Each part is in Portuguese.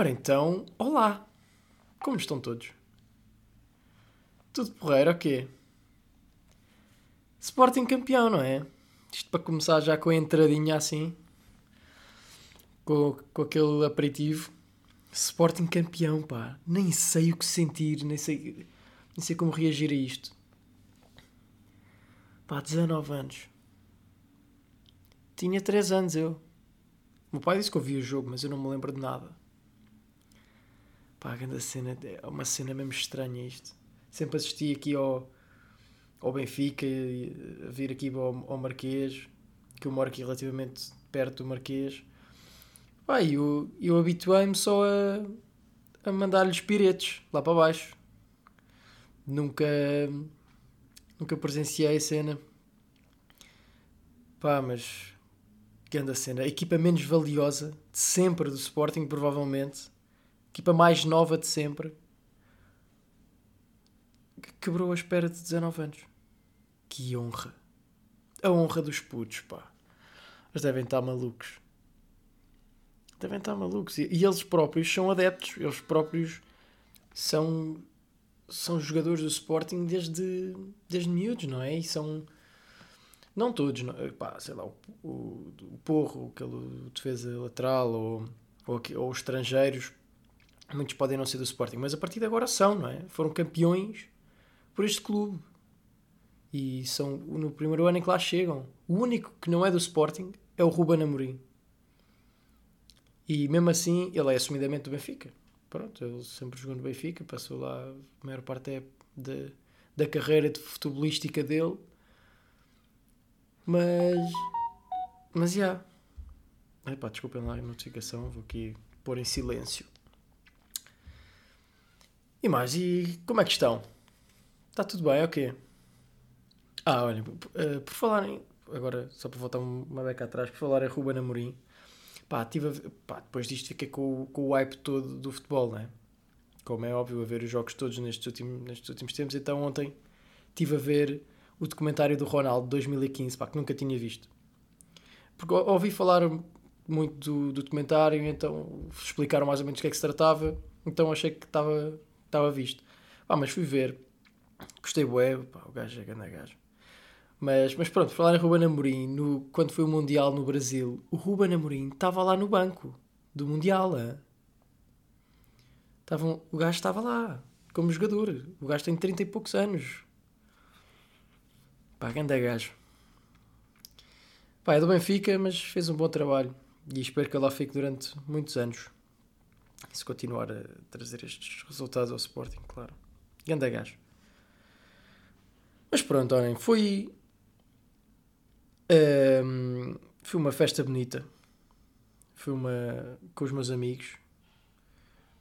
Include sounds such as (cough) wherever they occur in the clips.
Ora então, olá! Como estão todos? Tudo porreiro, o quê? Sporting campeão, não é? Isto para começar já com a entradinha assim, com, com aquele aperitivo. Sporting campeão, pá. Nem sei o que sentir, nem sei, nem sei como reagir a isto. Pá, 19 anos. Tinha 3 anos eu. O meu pai disse que eu vi o jogo, mas eu não me lembro de nada. Pá, a grande cena, é uma cena mesmo estranha isto. Sempre assisti aqui ao, ao Benfica, a vir aqui ao, ao Marquês, que eu moro aqui relativamente perto do Marquês. Pá, eu, eu habituei-me só a, a mandar-lhes piretes lá para baixo. Nunca, nunca presenciei a cena. Pá, mas grande cena. A equipa menos valiosa de sempre do Sporting, provavelmente. Equipa mais nova de sempre. Quebrou a espera de 19 anos. Que honra. A honra dos putos, pá. Eles devem estar malucos. Devem estar malucos. E, eles próprios são adeptos. Eles próprios são, são jogadores do Sporting desde, desde miúdos, não é? E são não todos, não, pá, sei lá, o, o, o Porro, aquele defesa lateral ou, ou, ou, os estrangeiros, muitos podem não ser do Sporting, mas a partir de agora são, não é? Foram campeões por este clube. E são no primeiro ano em que lá chegam. O único que não é do Sporting é o Ruben Amorim. E mesmo assim, ele é assumidamente do Benfica. Pronto, ele sempre jogou no Benfica, passou lá a maior parte da, da carreira de futebolística dele mas. Mas já. Yeah. Epá, desculpem lá a notificação, vou aqui pôr em silêncio. E mais, e como é que estão? Está tudo bem, ok? Ah, olha, uh, por falarem. Agora, só para voltar uma beca atrás, por falar em Ruben Amorim, pá, tive a, pá, depois disto fiquei com, com o hype todo do futebol, né? Como é óbvio, a ver os jogos todos nestes últimos, nestes últimos tempos, então ontem estive a ver o documentário do Ronaldo de 2015, pá, que nunca tinha visto. Porque ouvi falar muito do, do documentário, então explicaram mais ou menos o que é que se tratava, então achei que estava, estava visto. Pá, mas fui ver, gostei bué, pá, o gajo é grande gajo. Mas, mas pronto, falar em Ruben Amorim, no, quando foi o Mundial no Brasil, o Ruben Amorim estava lá no banco do Mundial. Estavam, o gajo estava lá, como jogador. O gajo tem 30 e poucos anos. Pá, grande gajo. Pá, é do Benfica, mas fez um bom trabalho. E espero que ele lá fique durante muitos anos. Se continuar a trazer estes resultados ao Sporting, claro. Grande gajo. Mas pronto, olhem, foi. Um, foi uma festa bonita. Foi uma. com os meus amigos.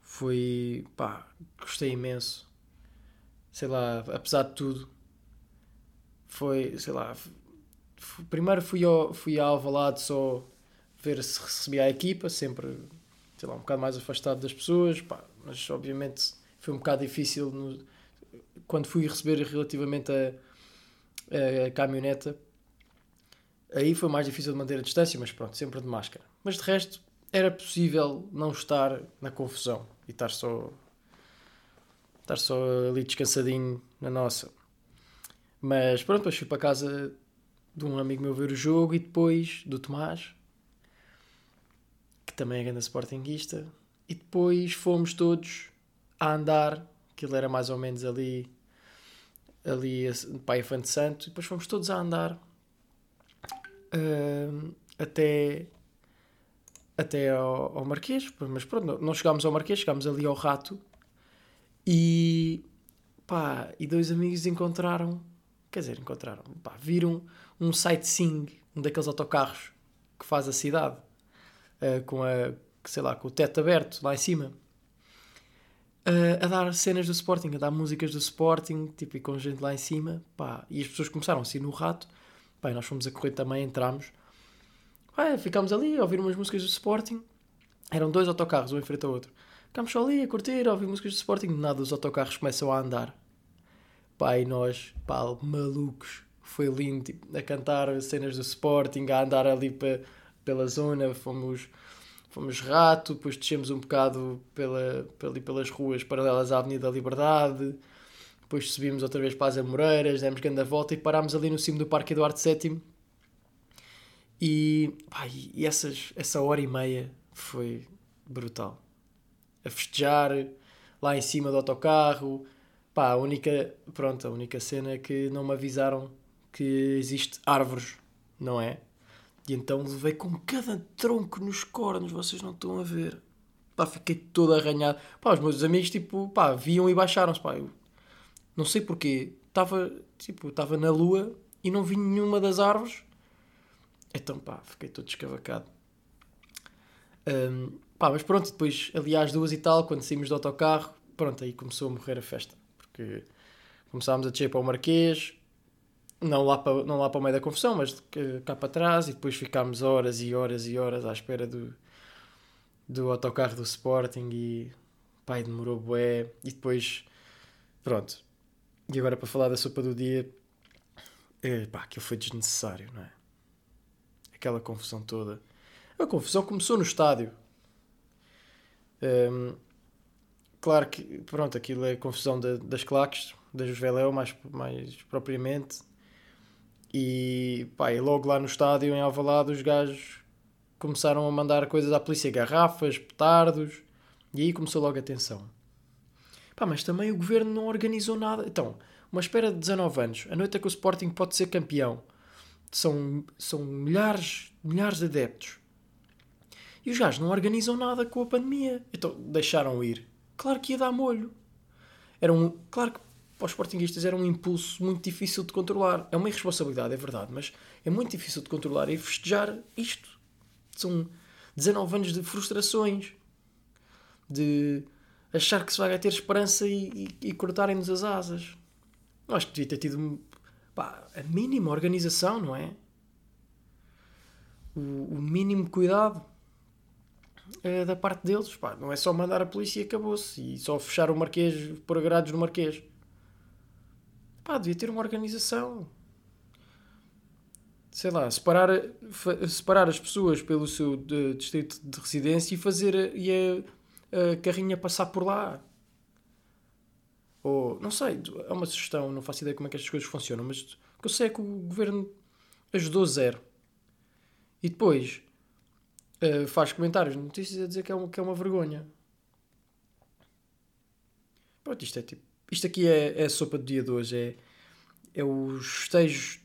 Foi. pá, gostei imenso. Sei lá, apesar de tudo, foi, sei lá, primeiro fui, ao, fui a Alvalade só ver se recebia a equipa, sempre, sei lá, um bocado mais afastado das pessoas, pá, mas obviamente foi um bocado difícil no, quando fui receber relativamente a, a, caminhoneta, aí foi mais difícil de manter a distância, mas pronto, sempre de máscara. Mas de resto, era possível não estar na confusão e estar só estar só ali descansadinho na nossa. Mas pronto, depois fui para casa de um amigo meu ver o jogo e depois do Tomás, também é grande sportinguista, e depois fomos todos a andar, aquilo era mais ou menos ali, ali Pai Infante Santo, e depois fomos todos a andar uh, até, até ao, ao Marquês, mas pronto, não chegámos ao Marquês, chegámos ali ao Rato, e pá, e dois amigos encontraram Quer dizer, encontraram. Pá, viram um sightseeing, um daqueles autocarros que faz a cidade, uh, com a, sei lá, com o teto aberto lá em cima, uh, a dar cenas do Sporting, a dar músicas do Sporting, tipo, e com gente lá em cima, pá, e as pessoas começaram a sair no rato, pá, nós fomos a correr também, entramos, pá, ficámos ali a ouvir umas músicas do Sporting, eram dois autocarros, um em frente ao outro, ficámos só ali a curtir, a ouvir músicas do Sporting, nada, os autocarros começam a andar, Pá, e nós, pá, malucos. Foi lindo, tipo, a cantar cenas do Sporting, a andar ali pa, pela zona. Fomos, fomos rato, depois descemos um bocado pela, ali pelas ruas paralelas à Avenida da Liberdade, depois subimos outra vez para as Amoreiras, demos grande volta e parámos ali no cimo do Parque Eduardo VII. E, pá, e essas, essa hora e meia foi brutal. A festejar lá em cima do autocarro. Pá, a única, pronto, a única cena é que não me avisaram que existe árvores, não é? E então levei com cada tronco nos cornos, vocês não estão a ver. Pá, fiquei todo arranhado. Pá, os meus amigos, tipo, pá, viam e baixaram-se, pá. Eu não sei porquê. Estava, tipo, estava na lua e não vi nenhuma das árvores. Então, pá, fiquei todo escavacado. Um, pá, mas pronto, depois ali às duas e tal, quando saímos do autocarro, pronto, aí começou a morrer a festa. Porque começámos a descer para o Marquês, não lá para, não lá para o meio da confusão, mas cá para trás, e depois ficámos horas e horas e horas à espera do, do autocarro do Sporting e pai demorou bué. E depois pronto. E agora para falar da sopa do dia é, pá, aquilo foi desnecessário não é? aquela confusão toda. A confusão começou no estádio. Um, claro que pronto aquilo é confusão de, das claques da Jusveléu mais, mais propriamente e, pá, e logo lá no estádio, em Alvalade, os gajos começaram a mandar coisas à polícia, garrafas, petardos, e aí começou logo a tensão. Pá, mas também o governo não organizou nada. Então, uma espera de 19 anos, a noite é que o Sporting pode ser campeão. São, são milhares, milhares de adeptos. E os gajos não organizam nada com a pandemia. Então, deixaram ir. Claro que ia dar molho. Era um, claro que para os sportinguistas era um impulso muito difícil de controlar. É uma irresponsabilidade, é verdade, mas é muito difícil de controlar e festejar isto. São 19 anos de frustrações, de achar que se vai ter esperança e, e, e cortarem-nos as asas. Eu acho que devia ter tido pá, a mínima organização, não é? O, o mínimo cuidado é da parte deles. Pá, não é só mandar a polícia e acabou-se. E só fechar o Marquês, pôr grades no Marquês. Pá, devia ter uma organização. Sei lá, separar, separar as pessoas pelo seu de, distrito de residência e fazer e a, a carrinha passar por lá. Ou, não sei, é uma sugestão, não faço ideia como é que estas coisas funcionam, mas o que eu sei é que o governo ajudou zero. E depois uh, faz comentários notícias a dizer que é, uma, que é uma vergonha. Pronto, isto é tipo isto aqui é, é a sopa do dia de hoje. É, é os festejos.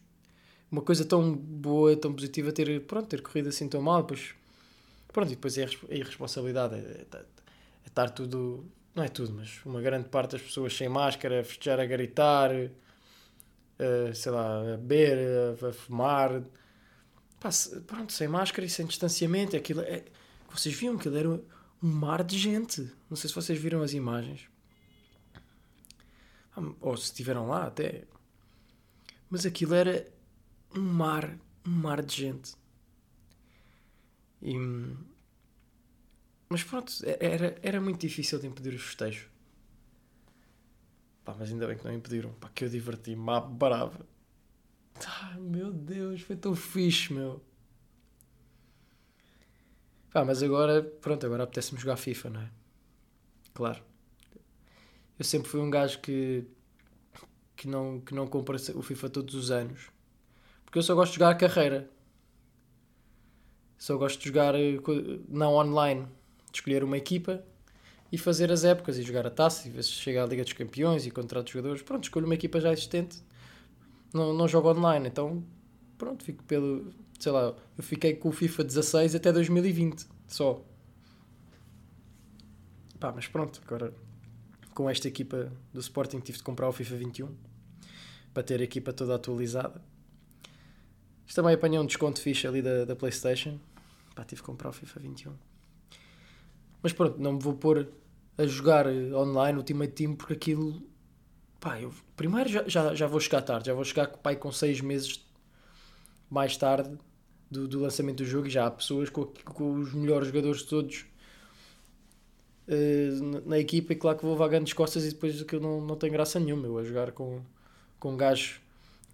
Uma coisa tão boa, tão positiva, ter, pronto, ter corrido assim tão mal. Depois, pronto, e depois é a irresponsabilidade. É, é, é estar tudo. Não é tudo, mas uma grande parte das pessoas sem máscara, a festejar, a gritar, sei lá, a beber, a, a fumar. Pá, pronto, sem máscara e sem distanciamento. Aquilo é, vocês viam que ele era um mar de gente. Não sei se vocês viram as imagens. Ou se estiveram lá até. Mas aquilo era um mar, um mar de gente. E, mas pronto, era, era muito difícil de impedir os festejos. Pá, mas ainda bem que não impediram. Pá, que eu diverti-me à brava. Ah, meu Deus, foi tão fixe, meu. Pá, mas agora, pronto, agora apetece-me jogar FIFA, não é? Claro eu sempre fui um gajo que, que, não, que não compra o FIFA todos os anos. Porque eu só gosto de jogar carreira. Só gosto de jogar eh, não online. De escolher uma equipa e fazer as épocas e jogar a taça e ver se chega à Liga dos Campeões e contratar jogadores. Pronto, escolho uma equipa já existente. Não, não jogo online, então pronto, fico pelo. Sei lá, eu fiquei com o FIFA 16 até 2020 só. Pá, mas pronto, agora com esta equipa do Sporting tive de comprar o FIFA 21 para ter a equipa toda atualizada. Isto também apanhei um desconto fixe ali da, da Playstation. Pá, tive de comprar o FIFA 21. Mas pronto, não me vou pôr a jogar online Ultimate Team porque aquilo... Pá, eu primeiro já, já, já vou chegar tarde. Já vou chegar pai, com 6 meses mais tarde do, do lançamento do jogo e já há pessoas com, com os melhores jogadores de todos uh, na equipa e claro que vou vagando de costas e depois aquilo não, não tem graça nenhuma. Eu a jogar com, com um gajo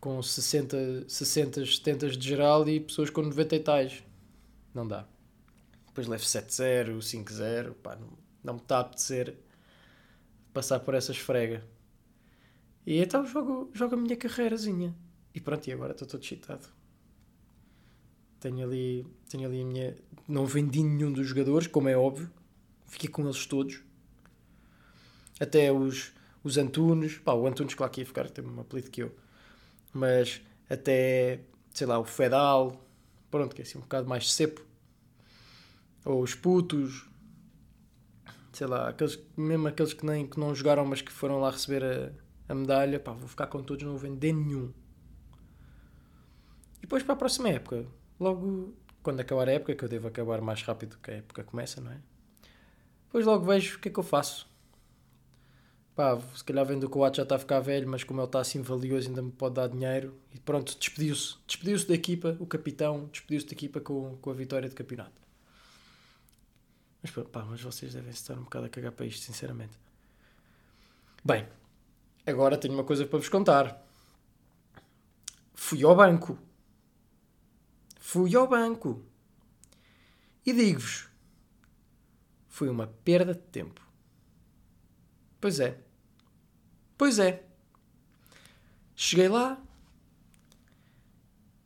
com 60, 60, 70 de geral e pessoas com 90 e tais. Não dá. depois levo 7-0, 5-0, pá, não, não me está a apetecer passar por essa esfrega. E então jogo, jogo a minha carreirazinha. E pronto, e agora estou todo excitado. Tenho ali, tenho ali a minha. Não vendi nenhum dos jogadores, como é óbvio. Fiquei com eles todos. Até os, os Antunes. Pá, o Antunes, claro que ia ficar, tem um apelido que eu. Mas até, sei lá, o Fedal. Pronto, que é assim um bocado mais cepo. Ou os putos. Sei lá, aqueles, mesmo aqueles que, nem, que não jogaram, mas que foram lá receber a, a medalha. Pá, vou ficar com todos, não vou vender nenhum. E depois para a próxima época, logo quando acabar a época, que eu devo acabar mais rápido que a época começa, não é? Depois logo vejo o que é que eu faço. Pá, se calhar vendo que o Watt já está a ficar velho, mas como ele está assim valioso ainda me pode dar dinheiro. E pronto, despediu-se. Despediu-se da equipa, o capitão, despediu-se da equipa com, com a vitória de campeonato. Mas pá, mas vocês devem estar um bocado a cagar para isto, sinceramente. Bem, agora tenho uma coisa para vos contar. Fui ao banco. Fui ao banco. E digo-vos, foi uma perda de tempo. Pois é. Pois é. Cheguei lá.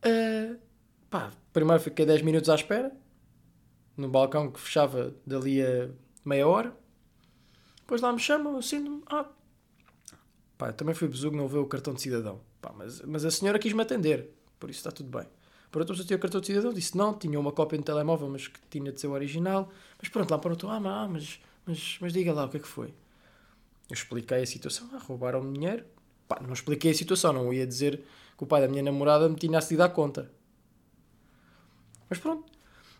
Uh, pá, primeiro fiquei 10 minutos à espera. No balcão que fechava dali a meia hora. Depois lá me chamam, assim, ah, pá, também fui besugo, não vê o cartão de cidadão. Pá, mas, mas a senhora quis-me atender, por isso está tudo bem. Perguntou se eu tinha o cartão de cidadão, disse não, tinha uma cópia no telemóvel, mas que tinha de ser o original. Mas pronto, lá perguntou, ah, mas, mas, mas diga lá o que é que foi. Eu expliquei a situação, ah, roubaram-me dinheiro. Pá, não expliquei a situação, não ia dizer que o pai da minha namorada me tinha acedido à conta. Mas pronto,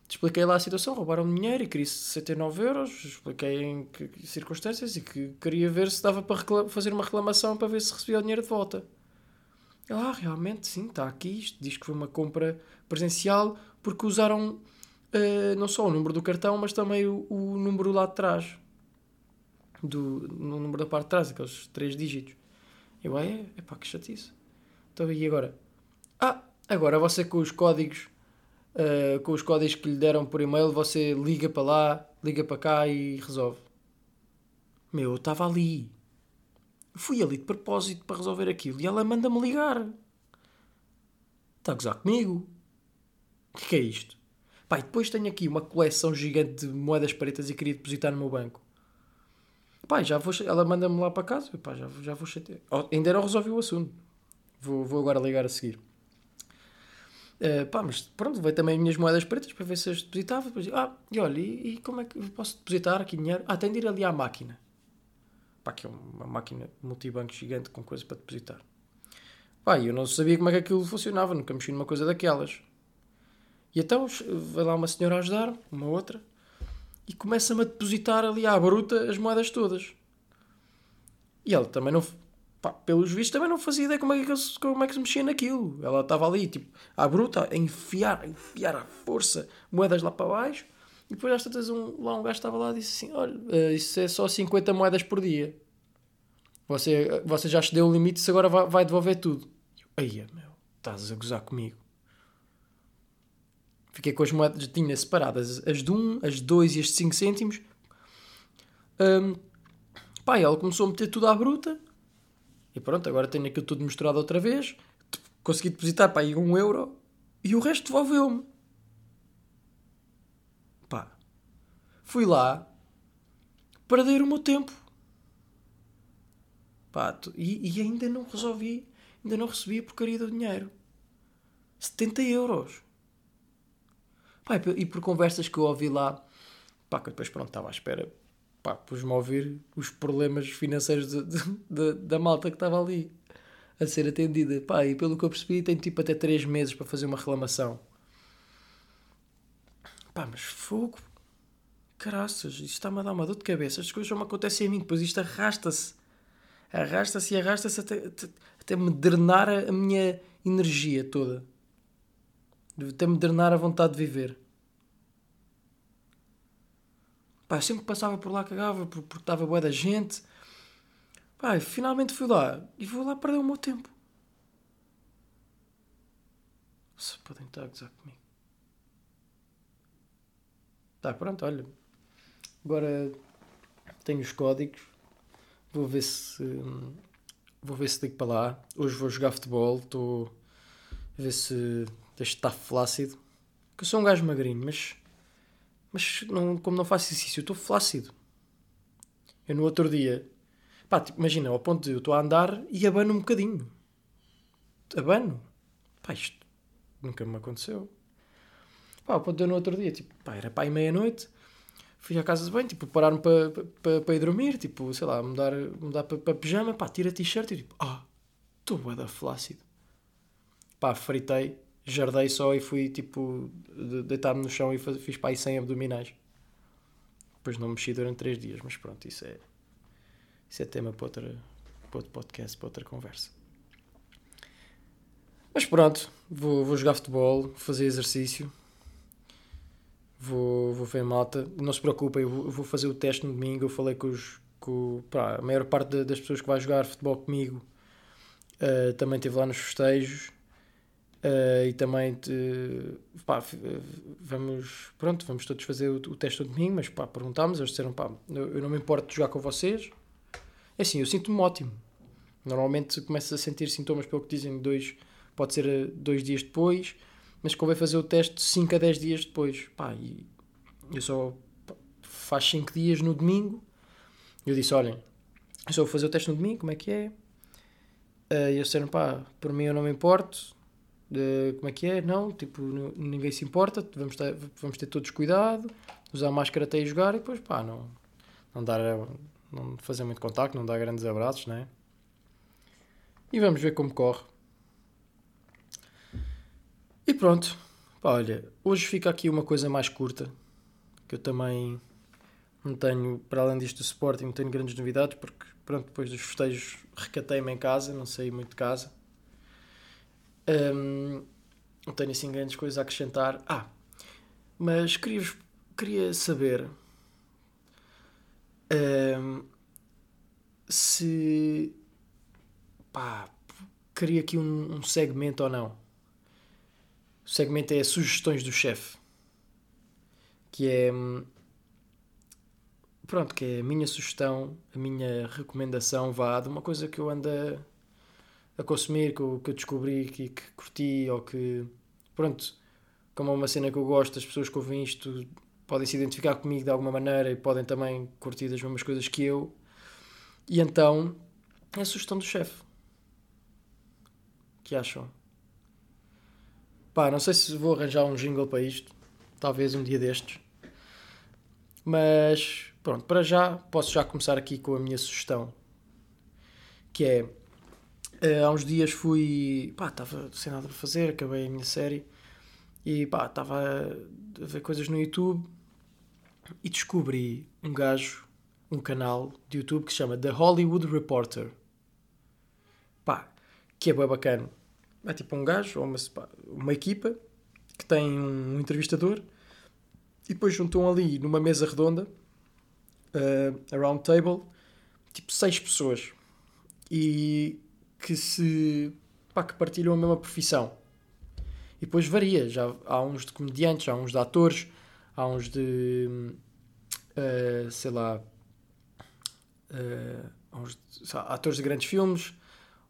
expliquei lá a situação, roubaram-me dinheiro e queria 69 euros, expliquei em que circunstâncias e que queria ver se dava para fazer uma reclamação para ver se recebia o dinheiro de volta. Ah, realmente, sim, está aqui. Isto diz que foi uma compra presencial porque usaram uh, não só o número do cartão, mas também o, o número lá de trás. Do, no número da parte de trás, aqueles três dígitos. Eu, ah, é, é pá, que chatice. Então, e agora? Ah, agora você com os códigos, uh, com os códigos que lhe deram por e-mail, você liga para lá, liga para cá e resolve. Meu, eu estava ali. Fui ali de propósito para resolver aquilo e ela manda-me ligar. Está a gozar comigo? O que é isto? Pai, depois tenho aqui uma coleção gigante de moedas pretas e queria depositar no meu banco. Pai, já vou, ela manda-me lá para casa. Pá, já, já vou chatear. Ainda não resolvi o assunto. Vou, vou agora ligar a seguir. Uh, pá, mas pronto, veio também as minhas moedas pretas para ver se as depositava. Depois, ah, e olha, e, e como é que posso depositar aqui dinheiro? Ah, tem de ir ali à máquina. Pá, que é uma máquina multibanco gigante com coisas para depositar. Pá, eu não sabia como é que aquilo funcionava, nunca mexi numa coisa daquelas. E então vai lá uma senhora ajudar, uma outra, e começa-me a depositar ali à bruta as moedas todas. E ela também não. Pá, pelos vistos, também não fazia ideia como é, que, como é que se mexia naquilo. Ela estava ali, tipo, à bruta, a enfiar, a enfiar à força moedas lá para baixo. E depois às tantas um, lá um gajo estava lá e disse assim: Olha, uh, isso é só 50 moedas por dia. Você, você já excedeu o limite, se agora vai, vai devolver tudo. Aí, meu, estás a gozar comigo. Fiquei com as moedas, tinha separadas as de 1, as de 2 e as de 5 cêntimos. Um, pá, começou a meter tudo à bruta. E pronto, agora tenho aquilo tudo misturado outra vez. Consegui depositar para aí 1 euro. E o resto devolveu-me. Fui lá perder o meu tempo. Pá, e, e, ainda não resolvi, ainda não recebi a porcaria do dinheiro. 70 euros. Pá, e por conversas que eu ouvi lá, pá, que depois pronto, estava à espera, pá, pus-me a ouvir os problemas financeiros de, de, de, da malta que estava ali a ser atendida. Pá, e pelo que eu percebi, tem tipo até 3 meses para fazer uma reclamação. Pá, mas fogo, caraças, isto está-me a dar uma dor de cabeça, estas coisas só me acontecem a mim, depois isto arrasta-se, arrasta-se e arrasta-se até, até, até, me drenar a, minha energia toda, até me drenar a vontade de viver. Pá, sempre que passava por lá cagava, porque estava boa da gente. Pá, finalmente fui lá e vou lá perder o meu tempo. Se podem estar a gozar comigo. Tá, pronto, olha. Agora tenho os códigos. Vou ver se. Vou ver se ligo para lá. Hoje vou jogar futebol. Estou a ver se deixo de estar flácido. Que eu sou um gajo magrinho, mas. Mas não, como não faço exercício, estou flácido. Eu no outro dia. Pá, tipo, imagina, ao ponto de eu estou a andar e abano um bocadinho. Abano. Pá, isto nunca me aconteceu. Pá, ao ponto de eu no outro dia, tipo, pá, era pá, aí meia-noite fui à casa de banho, tipo, parar-me para pa, pa ir dormir, tipo, sei lá, mudar, mudar para pa pijama, pá, tira t-shirt e tipo, ah, estou da flácido. Pá, fritei, jardei só e fui, tipo, deitar-me no chão e fiz, pá, aí 100 abdominais. Depois não mexi durante 3 dias, mas pronto, isso é, isso é tema para, outra, para outro podcast, para outra conversa. Mas pronto, vou, vou jogar futebol, fazer exercício vou, vou ver malta. Não se preocupem, eu vou fazer o teste no domingo. Eu falei com, os, com pá, a maior parte das pessoas que vai jogar futebol comigo uh, também esteve lá nos festejos. Uh, e também te, pá, vamos, pronto, vamos todos fazer o, o teste no domingo, mas pá, perguntámos, eles disseram, pá, eu, eu não me importo de jogar com vocês. É assim, eu sinto-me ótimo. Normalmente começo a sentir sintomas, pelo que dizem, dois, pode ser eh, dois dias depois, mas convém fazer o teste 5 a 10 dias depois. Pá, e eu só faz 5 dias no domingo. Eu disse: olhem, eu só vou fazer o teste no domingo, como é que é? Uh, e eles disseram: pá, por mim eu não me importo. Uh, como é que é? Não, tipo, ninguém se importa, vamos ter, vamos ter todos cuidado, usar máscara até ir jogar e depois, pá, não, não dar, não fazer muito contacto, não dar grandes abraços, né? E vamos ver como corre. E pronto, Pá, olha, hoje fica aqui uma coisa mais curta, que eu também não tenho, para além disto do Sporting, não tenho grandes novidades, porque pronto, depois dos festejos recatei-me em casa, não saí muito de casa. Um, não tenho assim grandes coisas a acrescentar. Ah, mas queria, queria saber um, se pá, queria aqui um, um segmento ou não o segmento é sugestões do chefe. Que é. Hum, pronto, que é a minha sugestão, a minha recomendação vá de uma coisa que eu ando a, a consumir, que eu, que eu descobri, que, que curti, ou que. Pronto, como é uma cena que eu gosto, as pessoas que ouvem isto podem se identificar comigo de alguma maneira e podem também curtir as mesmas coisas que eu. E então, é a sugestão do chefe. que acham? Pá, não sei se vou arranjar um jingle para isto. Talvez um dia destes. Mas pronto, para já posso já começar aqui com a minha sugestão. Que é uh, há uns dias fui. pá, estava sem nada para fazer, acabei a minha série e pá, estava a ver coisas no YouTube e descobri um gajo, um canal de YouTube que se chama The Hollywood Reporter. Pá, que é bem bacana é tipo um gajo ou uma, uma equipa que tem um entrevistador e depois juntam ali numa mesa redonda, uh, a round table, tipo seis pessoas e que se pá, que partilham a mesma profissão. E depois varia, já há uns de comediantes, há uns de atores, há uns de uh, sei lá, uh, há uns de, atores de grandes filmes,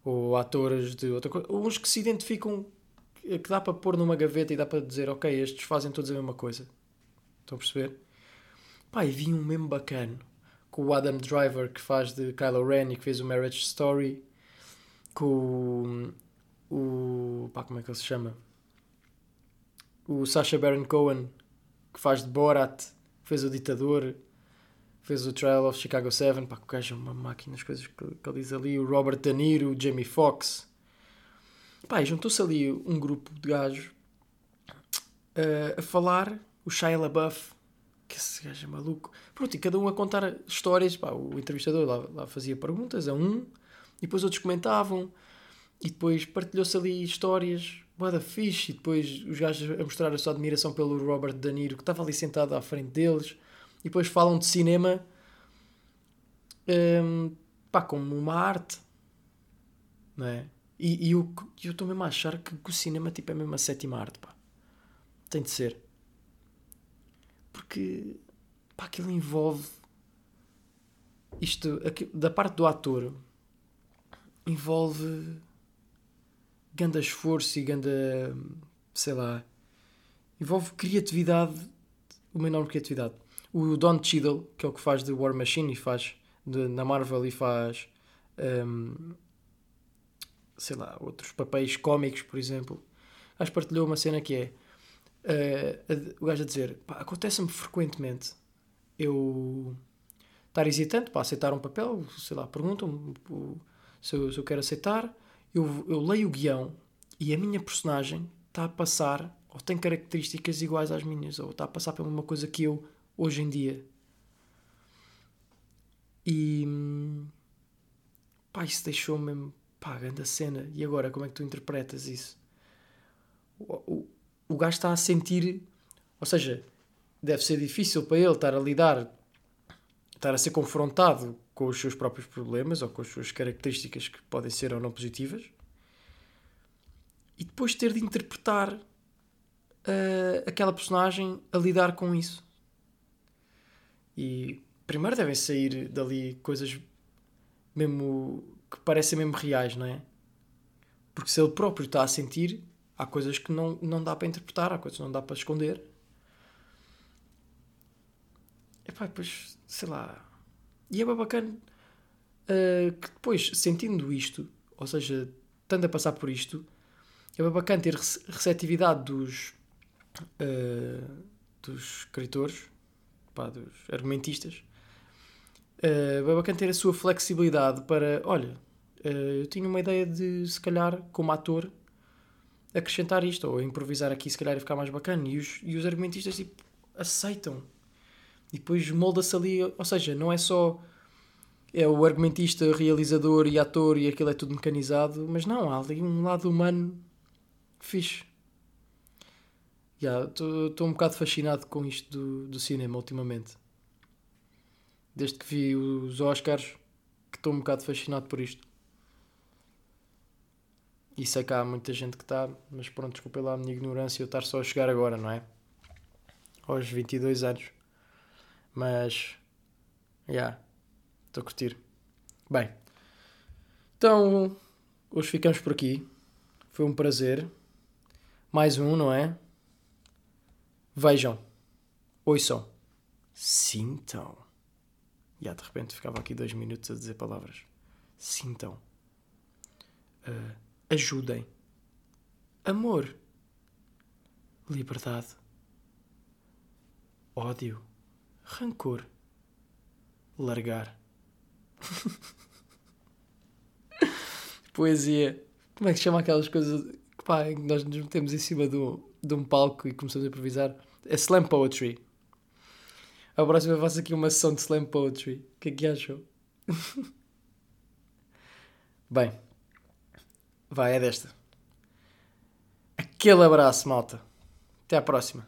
ou atores de outra coisa, uns que se identificam que dá para pôr numa gaveta e dá para dizer, ok, estes fazem todos a mesma coisa. Estão a perceber? Pá, e vi um mesmo bacana com o Adam Driver que faz de Kylo Ren e que fez o Marriage Story, com o. pá, como é que ele se chama? O Sacha Baron Cohen que faz de Borat, que fez o Ditador fez o Trial of Chicago 7, pá, o gajo é uma máquina, as coisas que, que ele diz ali, o Robert De Niro, o Jamie Foxx. Pá, juntou-se ali um grupo de gajos uh, a falar, o Shia LaBeouf, que esse gajo é maluco. Pronto, e cada um a contar histórias, pá, o entrevistador lá, lá fazia perguntas a um, e depois outros comentavam, e depois partilhou-se ali histórias, boa fixe, e depois os gajos a mostrar a sua admiração pelo Robert De Niro, que estava ali sentado à frente deles, e depois falam de cinema um, pá, como uma arte, não é? E, e eu estou mesmo a achar que, que, o cinema tipo, é mesmo a sétima arte, pá. Tem de ser. Porque pá, aquilo envolve isto aqui, da parte do ator envolve ganda esforço e ganda sei lá envolve criatividade uma enorme criatividade o Don Cheadle que é o que faz de War Machine e faz de, na Marvel e faz um, sei lá outros papéis cómicos por exemplo. Acho que partilhou uma cena que é uh, o gajo a dizer acontece-me frequentemente eu estar hesitante para aceitar um papel, sei lá, perguntam-me se eu, se eu quero aceitar, eu, eu leio o guião e a minha personagem está a passar ou tem características iguais às minhas, ou está a passar por uma coisa que eu hoje em dia. E pá, isso deixou-me mesmo pá, grande cena. E agora, como é que tu interpretas isso? O, o, o gajo está a sentir, ou seja, deve ser difícil para ele estar a lidar, estar a ser confrontado com os seus próprios problemas ou com as suas características que podem ser ou não positivas e depois ter de interpretar uh, aquela personagem a lidar com isso. E primeiro devem sair dali coisas mesmo que parecem mesmo reais, não é? Porque se ele próprio está a sentir, há coisas que não, não dá para interpretar, há coisas que não dá para esconder. Epá, depois, sei lá. E é bem bacana uh, que depois, sentindo isto, ou seja, estando a passar por isto, é bem bacana ter receptividade dos, uh, dos escritores, pá, dos argumentistas. Uh, bacana ter a sua flexibilidade para, olha, uh, eu tinha uma ideia de, se calhar, como ator, acrescentar isto, ou improvisar aqui, se calhar, e ficar mais bacana. E os, e os argumentistas, tipo, aceitam e depois molda-se ali, ou seja, não é só é o argumentista, realizador e ator e aquilo é tudo mecanizado, mas não, há ali um lado humano fixe. Estou um bocado fascinado com isto do, do cinema ultimamente. Desde que vi os Oscars, que estou um bocado fascinado por isto. E sei que há muita gente que está, mas pronto, desculpa lá a minha ignorância eu estar só a chegar agora, não é? Aos 22 anos. Mas, já, yeah, estou a curtir. Bem, então, hoje ficamos por aqui. Foi um prazer. Mais um, não é? Vejam, ouçam, sintam. E de repente ficava aqui dois minutos a dizer palavras. Sintam. Uh, ajudem. Amor. Liberdade. Ódio rancor, largar. (laughs) Poesia. Como é que se chama aquelas coisas que pá, nós nos metemos em cima do, de um palco e começamos a improvisar? É slam poetry. A próxima faço aqui uma sessão de slam poetry. O que é que acham? (laughs) Bem, vai, é desta. Aquele abraço, malta. Até à próxima.